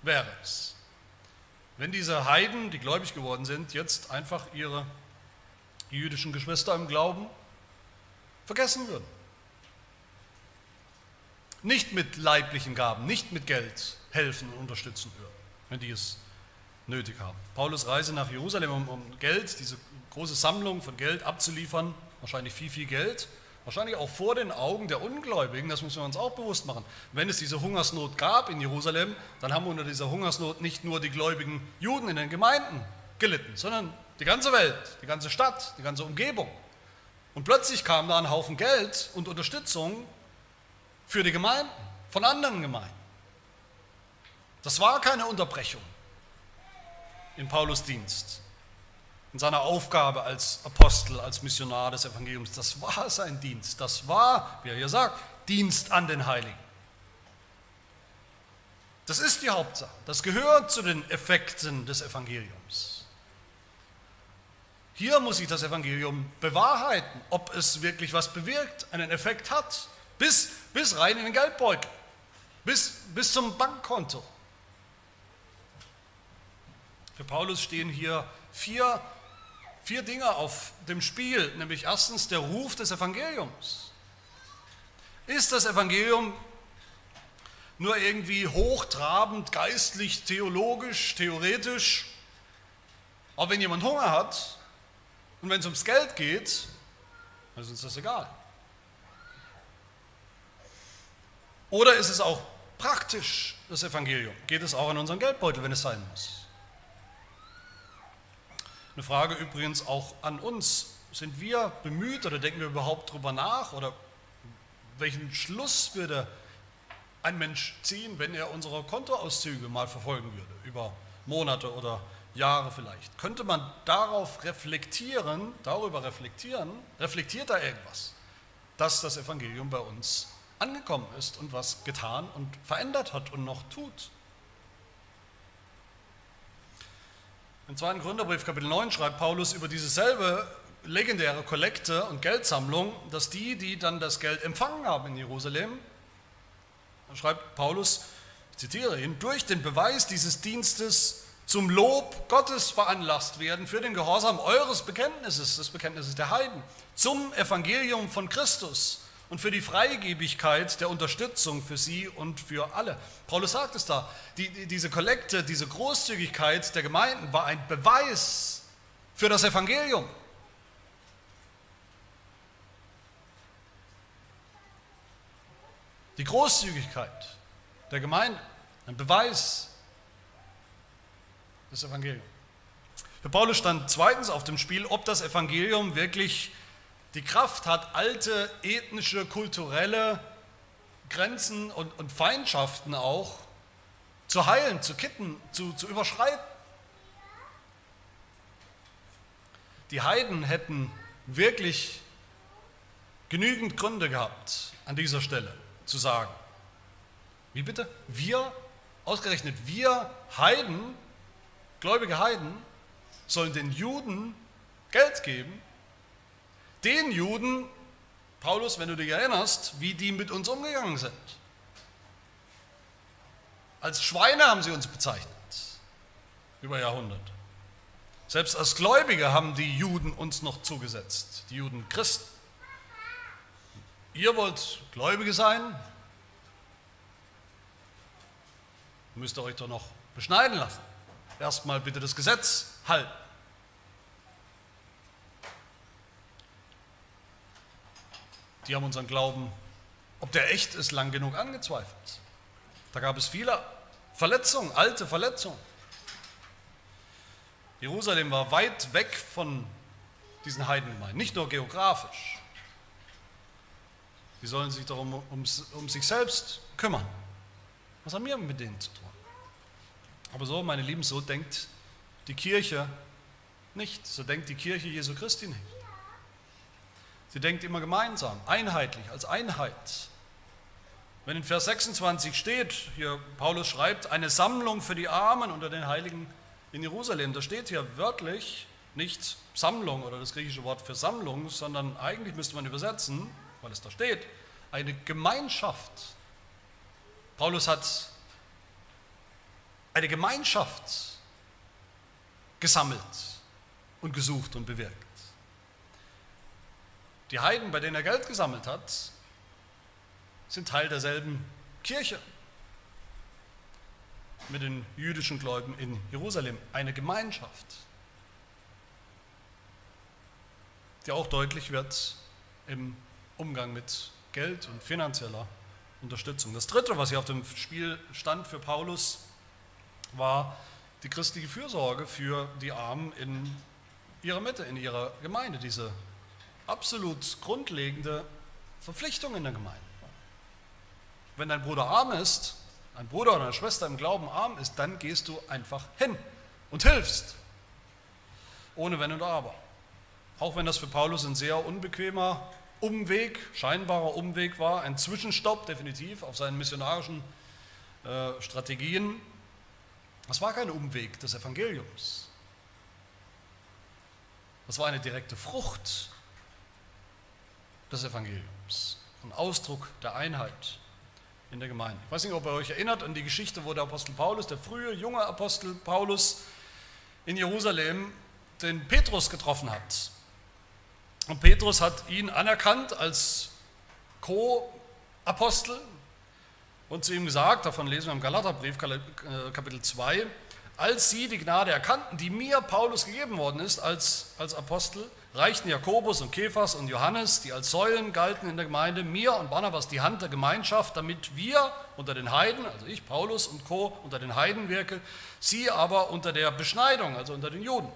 wäre es, wenn diese Heiden, die gläubig geworden sind, jetzt einfach ihre jüdischen Geschwister im Glauben vergessen würden. Nicht mit leiblichen Gaben, nicht mit Geld helfen und unterstützen würden, wenn die es nötig haben. Paulus Reise nach Jerusalem, um, um Geld, diese große Sammlung von Geld abzuliefern, wahrscheinlich viel, viel Geld, Wahrscheinlich auch vor den Augen der Ungläubigen, das müssen wir uns auch bewusst machen. Wenn es diese Hungersnot gab in Jerusalem, dann haben unter dieser Hungersnot nicht nur die gläubigen Juden in den Gemeinden gelitten, sondern die ganze Welt, die ganze Stadt, die ganze Umgebung. Und plötzlich kam da ein Haufen Geld und Unterstützung für die Gemeinden, von anderen Gemeinden. Das war keine Unterbrechung in Paulus Dienst in seiner Aufgabe als Apostel, als Missionar des Evangeliums. Das war sein Dienst. Das war, wie er hier sagt, Dienst an den Heiligen. Das ist die Hauptsache. Das gehört zu den Effekten des Evangeliums. Hier muss sich das Evangelium bewahrheiten, ob es wirklich was bewirkt, einen Effekt hat, bis, bis rein in den Geldbeutel, bis, bis zum Bankkonto. Für Paulus stehen hier vier, vier Dinge auf dem Spiel, nämlich erstens der Ruf des Evangeliums. Ist das Evangelium nur irgendwie hochtrabend, geistlich, theologisch, theoretisch? Aber wenn jemand Hunger hat und wenn es ums Geld geht, dann ist uns das egal. Oder ist es auch praktisch, das Evangelium? Geht es auch in unseren Geldbeutel, wenn es sein muss? Eine Frage übrigens auch an uns. Sind wir bemüht oder denken wir überhaupt darüber nach? Oder welchen Schluss würde ein Mensch ziehen, wenn er unsere Kontoauszüge mal verfolgen würde, über Monate oder Jahre vielleicht? Könnte man darauf reflektieren, darüber reflektieren, reflektiert da irgendwas, dass das Evangelium bei uns angekommen ist und was getan und verändert hat und noch tut? Im zweiten Gründerbrief, Kapitel 9, schreibt Paulus über diese selbe legendäre Kollekte und Geldsammlung, dass die, die dann das Geld empfangen haben in Jerusalem, schreibt Paulus, ich zitiere ihn, durch den Beweis dieses Dienstes zum Lob Gottes veranlasst werden für den Gehorsam eures Bekenntnisses, des Bekenntnisses der Heiden, zum Evangelium von Christus und für die Freigebigkeit der Unterstützung für sie und für alle. Paulus sagt es da, die, diese Kollekte, diese Großzügigkeit der Gemeinden war ein Beweis für das Evangelium. Die Großzügigkeit der Gemeinde, ein Beweis des Evangeliums. Für Paulus stand zweitens auf dem Spiel, ob das Evangelium wirklich die Kraft hat, alte ethnische, kulturelle Grenzen und, und Feindschaften auch zu heilen, zu kitten, zu, zu überschreiten. Die Heiden hätten wirklich genügend Gründe gehabt, an dieser Stelle zu sagen, wie bitte? Wir, ausgerechnet wir Heiden, gläubige Heiden, sollen den Juden Geld geben, den Juden, Paulus, wenn du dich erinnerst, wie die mit uns umgegangen sind. Als Schweine haben sie uns bezeichnet, über Jahrhunderte. Selbst als Gläubige haben die Juden uns noch zugesetzt, die Juden Christen. Ihr wollt Gläubige sein, müsst ihr euch doch noch beschneiden lassen. Erstmal bitte das Gesetz halten. Die haben unseren Glauben, ob der echt ist, lang genug angezweifelt. Da gab es viele Verletzungen, alte Verletzungen. Jerusalem war weit weg von diesen Heidengemeinden, nicht nur geografisch. Die sollen sich darum um, um sich selbst kümmern. Was haben wir mit denen zu tun? Aber so, meine Lieben, so denkt die Kirche nicht. So denkt die Kirche Jesu Christi nicht. Sie denkt immer gemeinsam, einheitlich, als Einheit. Wenn in Vers 26 steht, hier Paulus schreibt, eine Sammlung für die Armen unter den Heiligen in Jerusalem, da steht hier wörtlich nicht Sammlung oder das griechische Wort für Sammlung, sondern eigentlich müsste man übersetzen, weil es da steht, eine Gemeinschaft. Paulus hat eine Gemeinschaft gesammelt und gesucht und bewirkt. Die Heiden, bei denen er Geld gesammelt hat, sind Teil derselben Kirche mit den jüdischen Gläubigen in Jerusalem. Eine Gemeinschaft, die auch deutlich wird im Umgang mit Geld und finanzieller Unterstützung. Das Dritte, was hier auf dem Spiel stand für Paulus, war die christliche Fürsorge für die Armen in ihrer Mitte, in ihrer Gemeinde, diese absolut grundlegende Verpflichtung in der Gemeinde. Wenn dein Bruder arm ist, ein Bruder oder eine Schwester im Glauben arm ist, dann gehst du einfach hin und hilfst. Ohne Wenn und Aber. Auch wenn das für Paulus ein sehr unbequemer Umweg, scheinbarer Umweg war, ein Zwischenstopp definitiv auf seinen missionarischen äh, Strategien. Das war kein Umweg des Evangeliums. Das war eine direkte Frucht des Evangeliums, ein Ausdruck der Einheit in der Gemeinde. Ich weiß nicht, ob ihr euch erinnert an die Geschichte, wo der Apostel Paulus, der frühe, junge Apostel Paulus in Jerusalem den Petrus getroffen hat. Und Petrus hat ihn anerkannt als Co-Apostel und zu ihm gesagt, davon lesen wir im Galaterbrief, äh, Kapitel 2, als sie die Gnade erkannten, die mir Paulus gegeben worden ist als, als Apostel, reichten Jakobus und Kephas und Johannes, die als Säulen galten in der Gemeinde, mir und Barnabas die Hand der Gemeinschaft, damit wir unter den Heiden, also ich, Paulus und Co., unter den Heiden wirke, sie aber unter der Beschneidung, also unter den Juden.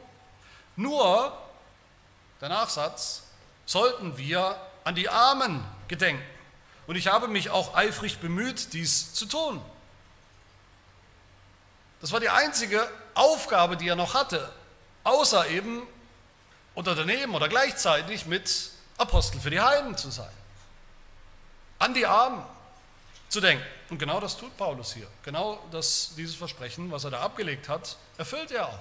Nur, der Nachsatz, sollten wir an die Armen gedenken. Und ich habe mich auch eifrig bemüht, dies zu tun. Das war die einzige Aufgabe, die er noch hatte, außer eben unter daneben oder gleichzeitig mit Apostel für die Heiden zu sein. An die Armen zu denken. Und genau das tut Paulus hier. Genau das, dieses Versprechen, was er da abgelegt hat, erfüllt er auch.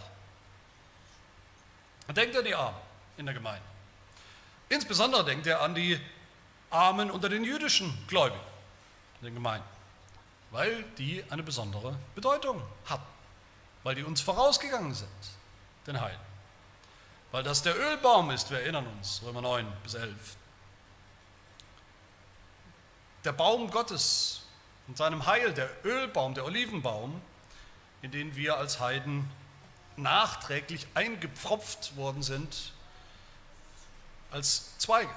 Er denkt an die Armen in der Gemeinde. Insbesondere denkt er an die Armen unter den jüdischen Gläubigen in den Gemeinden weil die eine besondere Bedeutung hatten, weil die uns vorausgegangen sind, den Heiden. Weil das der Ölbaum ist, wir erinnern uns, Römer 9 bis 11. Der Baum Gottes und seinem Heil, der Ölbaum, der Olivenbaum, in den wir als Heiden nachträglich eingepfropft worden sind als Zweige.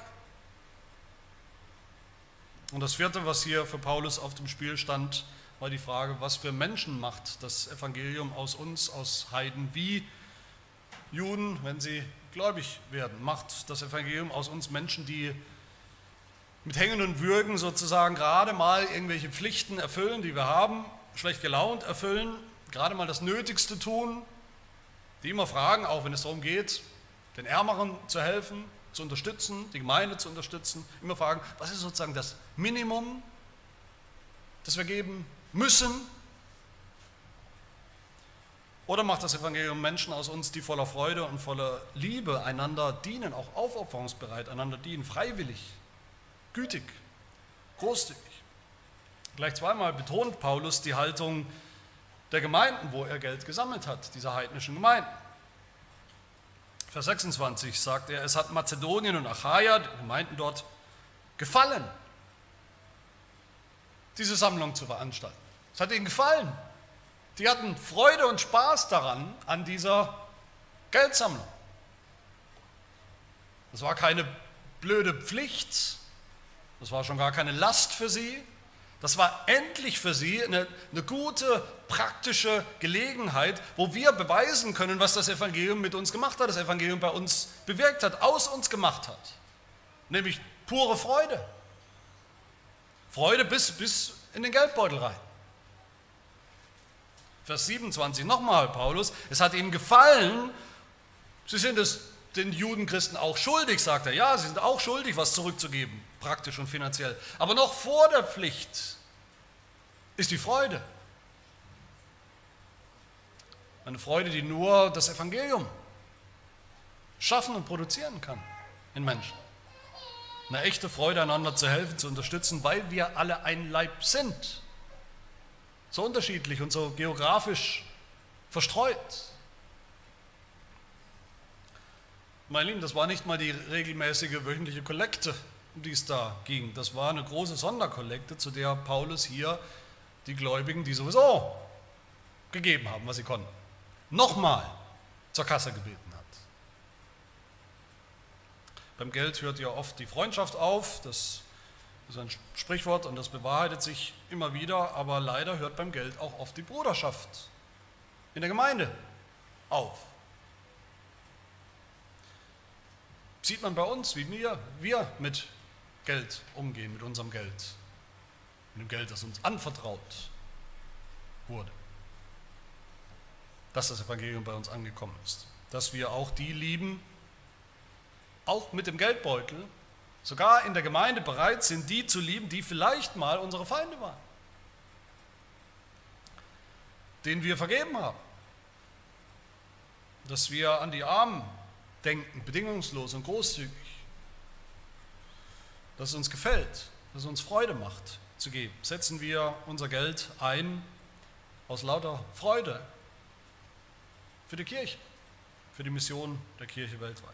Und das vierte, was hier für Paulus auf dem Spiel stand, war die Frage, was für Menschen macht das Evangelium aus uns, aus Heiden, wie Juden, wenn sie gläubig werden, macht das Evangelium aus uns Menschen, die mit Hängen und Würgen sozusagen gerade mal irgendwelche Pflichten erfüllen, die wir haben, schlecht gelaunt erfüllen, gerade mal das Nötigste tun, die immer fragen, auch wenn es darum geht, den Ärmeren zu helfen, zu unterstützen, die Gemeinde zu unterstützen, immer fragen, was ist sozusagen das Minimum, das wir geben müssen? Oder macht das Evangelium Menschen aus uns, die voller Freude und voller Liebe einander dienen, auch aufopferungsbereit einander dienen, freiwillig, gütig, großzügig? Gleich zweimal betont Paulus die Haltung der Gemeinden, wo er Geld gesammelt hat, dieser heidnischen Gemeinden. Vers 26 sagt er, es hat Mazedonien und Achaia, die Gemeinden dort, gefallen, diese Sammlung zu veranstalten. Es hat ihnen gefallen. Die hatten Freude und Spaß daran, an dieser Geldsammlung. Das war keine blöde Pflicht, das war schon gar keine Last für sie, das war endlich für sie eine, eine, gute, praktische Gelegenheit, wo wir beweisen können, was das Evangelium mit uns gemacht hat, das Evangelium bei uns bewirkt hat, aus uns gemacht hat. Nämlich pure Freude. Freude bis, bis in den Geldbeutel rein. Vers 27 nochmal, Paulus, es hat ihnen gefallen, sie sind es den Judenchristen auch schuldig, sagt er. Ja, sie sind auch schuldig, was zurückzugeben, praktisch und finanziell. Aber noch vor der Pflicht ist die Freude. Eine Freude, die nur das Evangelium schaffen und produzieren kann in Menschen. Eine echte Freude, einander zu helfen, zu unterstützen, weil wir alle ein Leib sind. So unterschiedlich und so geografisch verstreut. Mein Lieben, das war nicht mal die regelmäßige wöchentliche Kollekte, um die es da ging. Das war eine große Sonderkollekte, zu der Paulus hier die Gläubigen, die sowieso gegeben haben, was sie konnten, nochmal zur Kasse gebeten hat. Beim Geld hört ja oft die Freundschaft auf, das ist ein Sprichwort und das bewahrheitet sich immer wieder, aber leider hört beim Geld auch oft die Bruderschaft in der Gemeinde auf. Sieht man bei uns, wie wir, wir mit Geld umgehen, mit unserem Geld, mit dem Geld, das uns anvertraut wurde. Dass das Evangelium bei uns angekommen ist. Dass wir auch die lieben, auch mit dem Geldbeutel, sogar in der Gemeinde bereit sind, die zu lieben, die vielleicht mal unsere Feinde waren. den wir vergeben haben. Dass wir an die Armen denken, bedingungslos und großzügig. Dass es uns gefällt, dass es uns Freude macht zu geben. Setzen wir unser Geld ein aus lauter Freude für die Kirche, für die Mission der Kirche weltweit.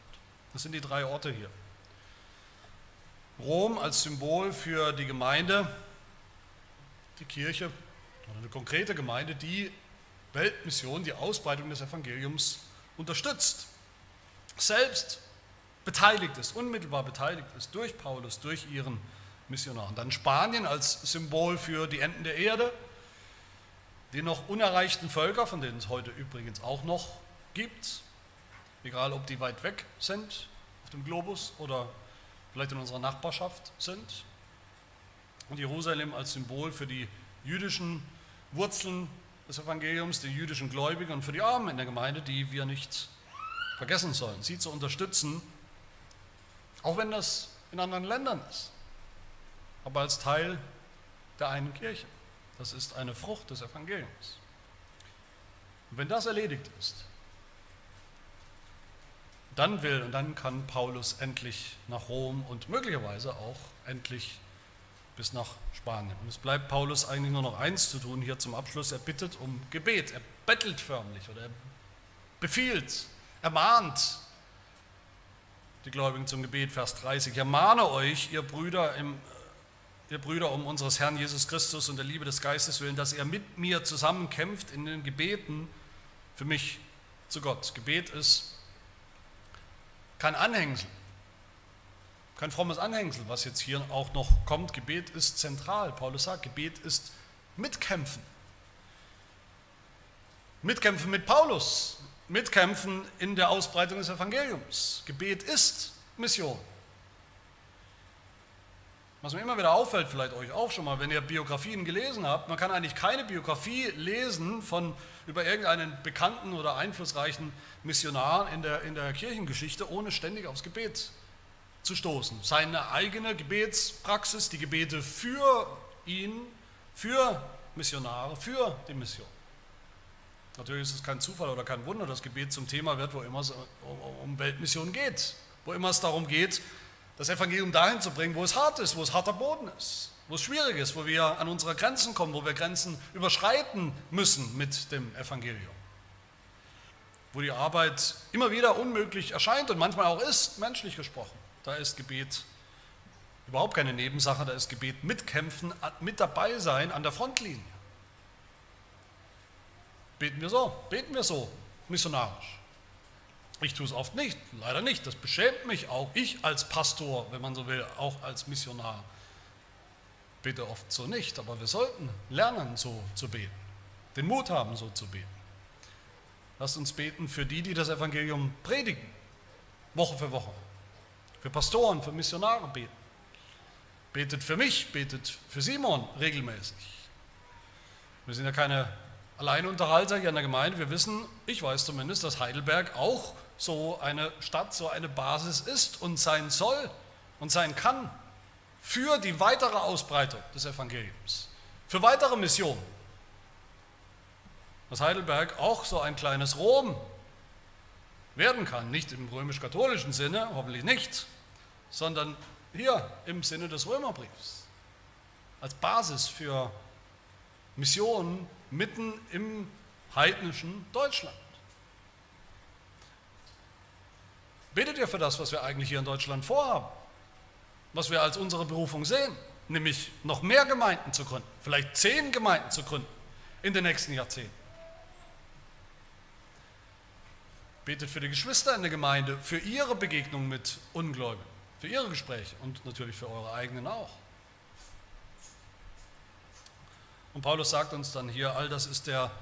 Das sind die drei Orte hier. Rom als Symbol für die Gemeinde, die Kirche, eine konkrete Gemeinde, die Weltmission, die Ausbreitung des Evangeliums unterstützt, selbst beteiligt ist, unmittelbar beteiligt ist durch Paulus, durch ihren Missionaren. Dann Spanien als Symbol für die Enden der Erde, die noch unerreichten Völker, von denen es heute übrigens auch noch gibt, egal ob die weit weg sind auf dem Globus oder vielleicht in unserer Nachbarschaft sind. Und Jerusalem als Symbol für die jüdischen Wurzeln des Evangeliums, die jüdischen Gläubigen und für die Armen in der Gemeinde, die wir nicht vergessen sollen, sie zu unterstützen, auch wenn das in anderen Ländern ist, aber als Teil der einen Kirche. Das ist eine Frucht des Evangeliums. Und wenn das erledigt ist, dann will und dann kann Paulus endlich nach Rom und möglicherweise auch endlich bis nach Spanien. Und es bleibt Paulus eigentlich nur noch eins zu tun hier zum Abschluss. Er bittet um Gebet, er bettelt förmlich oder er befiehlt, ermahnt die Gläubigen zum Gebet, Vers 30. Ich ermahne euch, ihr Brüder, im, ihr Brüder um unseres Herrn Jesus Christus und der Liebe des Geistes willen, dass ihr mit mir zusammenkämpft in den Gebeten für mich zu Gott. Gebet ist kein Anhängsel, kein frommes Anhängsel, was jetzt hier auch noch kommt. Gebet ist zentral. Paulus sagt, Gebet ist Mitkämpfen. Mitkämpfen mit Paulus, mitkämpfen in der Ausbreitung des Evangeliums. Gebet ist Mission. Was mir immer wieder auffällt, vielleicht euch auch schon mal, wenn ihr Biografien gelesen habt, man kann eigentlich keine Biografie lesen von über irgendeinen bekannten oder einflussreichen Missionar in der, in der Kirchengeschichte, ohne ständig aufs Gebet zu stoßen. Seine eigene Gebetspraxis, die Gebete für ihn, für Missionare, für die Mission. Natürlich ist es kein Zufall oder kein Wunder, dass Gebet zum Thema wird, wo immer es um Weltmission geht, wo immer es darum geht, das Evangelium dahin zu bringen, wo es hart ist, wo es harter Boden ist, wo es schwierig ist, wo wir an unsere Grenzen kommen, wo wir Grenzen überschreiten müssen mit dem Evangelium. Wo die Arbeit immer wieder unmöglich erscheint und manchmal auch ist, menschlich gesprochen. Da ist Gebet überhaupt keine Nebensache, da ist Gebet mitkämpfen, mit dabei sein an der Frontlinie. Beten wir so, beten wir so, missionarisch. Ich tue es oft nicht, leider nicht. Das beschämt mich auch. Ich als Pastor, wenn man so will, auch als Missionar, bete oft so nicht. Aber wir sollten lernen, so zu beten. Den Mut haben, so zu beten. Lasst uns beten für die, die das Evangelium predigen, Woche für Woche. Für Pastoren, für Missionare beten. Betet für mich, betet für Simon regelmäßig. Wir sind ja keine Alleinunterhalter hier in der Gemeinde. Wir wissen, ich weiß zumindest, dass Heidelberg auch so eine Stadt, so eine Basis ist und sein soll und sein kann für die weitere Ausbreitung des Evangeliums, für weitere Missionen. Dass Heidelberg auch so ein kleines Rom werden kann, nicht im römisch-katholischen Sinne, hoffentlich nicht, sondern hier im Sinne des Römerbriefs, als Basis für Missionen mitten im heidnischen Deutschland. Betet ihr für das, was wir eigentlich hier in Deutschland vorhaben? Was wir als unsere Berufung sehen? Nämlich noch mehr Gemeinden zu gründen, vielleicht zehn Gemeinden zu gründen in den nächsten Jahrzehnten. Betet für die Geschwister in der Gemeinde, für ihre Begegnung mit Ungläubigen, für ihre Gespräche und natürlich für eure eigenen auch. Und Paulus sagt uns dann hier, all das ist der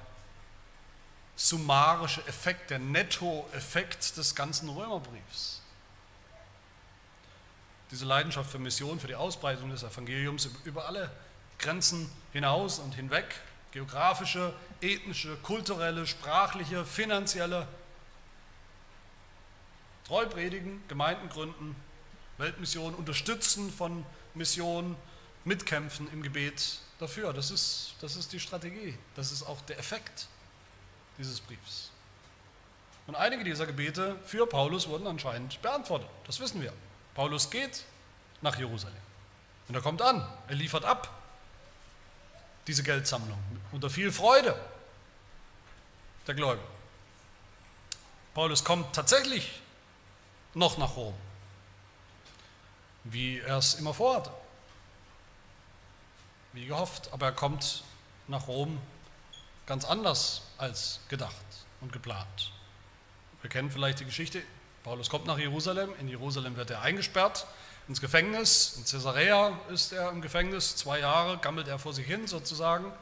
summarische Effekt, der Nettoeffekt des ganzen Römerbriefs. Diese Leidenschaft für Mission, für die Ausbreitung des Evangeliums über alle Grenzen hinaus und hinweg, geografische, ethnische, kulturelle, sprachliche, finanzielle, treu predigen, Gemeinden gründen, Weltmissionen unterstützen von Missionen, mitkämpfen im Gebet dafür. Das ist, das ist die Strategie, das ist auch der Effekt dieses Briefs. Und einige dieser Gebete für Paulus wurden anscheinend beantwortet. Das wissen wir. Paulus geht nach Jerusalem. Und er kommt an, er liefert ab diese Geldsammlung unter viel Freude der Gläubigen. Paulus kommt tatsächlich noch nach Rom, wie er es immer vorhatte, wie gehofft, aber er kommt nach Rom ganz anders als gedacht und geplant. Wir kennen vielleicht die Geschichte, Paulus kommt nach Jerusalem, in Jerusalem wird er eingesperrt, ins Gefängnis, in Caesarea ist er im Gefängnis, zwei Jahre gammelt er vor sich hin sozusagen.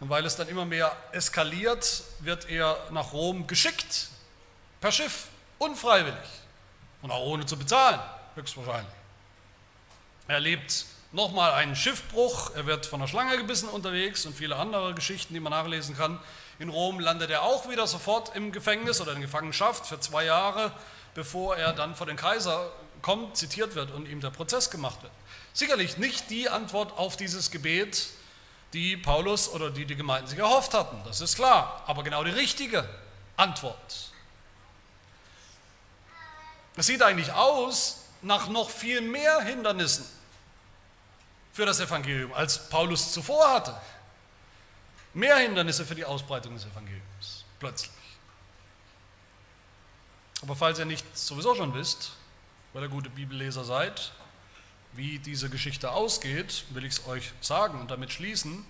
Und weil es dann immer mehr eskaliert, wird er nach Rom geschickt, per Schiff, unfreiwillig und auch ohne zu bezahlen, höchstwahrscheinlich. Er erlebt nochmal einen Schiffbruch, er wird von einer Schlange gebissen unterwegs und viele andere Geschichten, die man nachlesen kann. In Rom landet er auch wieder sofort im Gefängnis oder in Gefangenschaft für zwei Jahre, bevor er dann vor den Kaiser kommt, zitiert wird und ihm der Prozess gemacht wird. Sicherlich nicht die Antwort auf dieses Gebet, die Paulus oder die die Gemeinden sich erhofft hatten, das ist klar, aber genau die richtige Antwort. Es sieht eigentlich aus nach noch viel mehr Hindernissen für das Evangelium, als Paulus zuvor hatte. Mehr Hindernisse für die Ausbreitung des Evangeliums, plötzlich. Aber falls ihr nicht sowieso schon wisst, weil ihr gute Bibelleser seid, wie diese Geschichte ausgeht, will ich es euch sagen und damit schließen,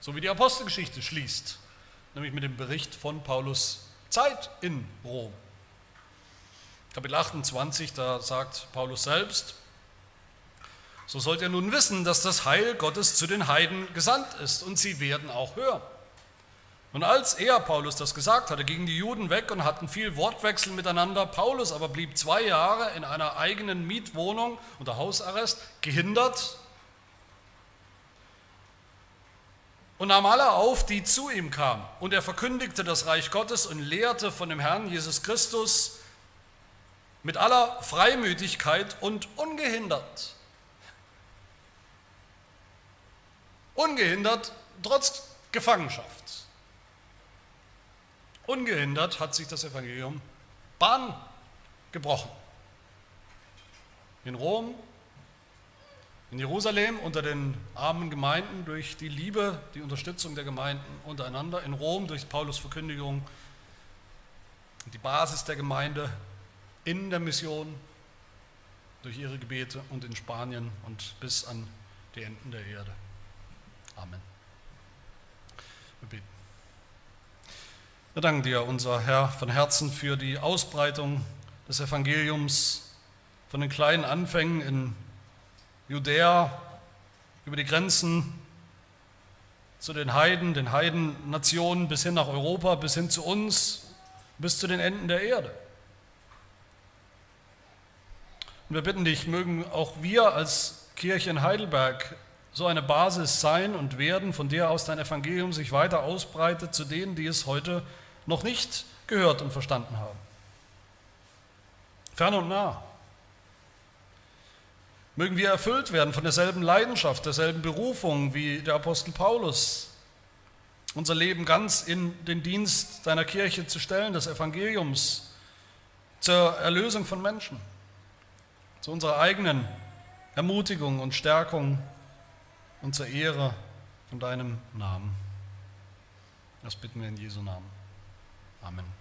so wie die Apostelgeschichte schließt, nämlich mit dem Bericht von Paulus Zeit in Rom. Kapitel 28, da sagt Paulus selbst, so sollt ihr nun wissen, dass das Heil Gottes zu den Heiden gesandt ist und sie werden auch hören. Und als er, Paulus, das gesagt hatte, gingen die Juden weg und hatten viel Wortwechsel miteinander. Paulus aber blieb zwei Jahre in einer eigenen Mietwohnung unter Hausarrest, gehindert und nahm alle auf, die zu ihm kamen. Und er verkündigte das Reich Gottes und lehrte von dem Herrn Jesus Christus mit aller Freimütigkeit und ungehindert. Ungehindert trotz Gefangenschaft. Ungehindert hat sich das Evangelium Bahn gebrochen. In Rom, in Jerusalem unter den armen Gemeinden durch die Liebe, die Unterstützung der Gemeinden untereinander, in Rom durch Paulus Verkündigung, die Basis der Gemeinde in der Mission durch ihre Gebete und in Spanien und bis an die Enden der Erde. Amen. Wir beten. Wir danken dir, unser Herr, von Herzen für die Ausbreitung des Evangeliums von den kleinen Anfängen in Judäa über die Grenzen zu den Heiden, den Heidennationen bis hin nach Europa, bis hin zu uns, bis zu den Enden der Erde. Und wir bitten dich, mögen auch wir als Kirche in Heidelberg so eine Basis sein und werden, von der aus dein Evangelium sich weiter ausbreitet zu denen, die es heute noch nicht gehört und verstanden haben. Fern und nah. Mögen wir erfüllt werden von derselben Leidenschaft, derselben Berufung wie der Apostel Paulus, unser Leben ganz in den Dienst deiner Kirche zu stellen, des Evangeliums, zur Erlösung von Menschen, zu unserer eigenen Ermutigung und Stärkung und zur Ehre von deinem Namen. Das bitten wir in Jesu Namen. Amen.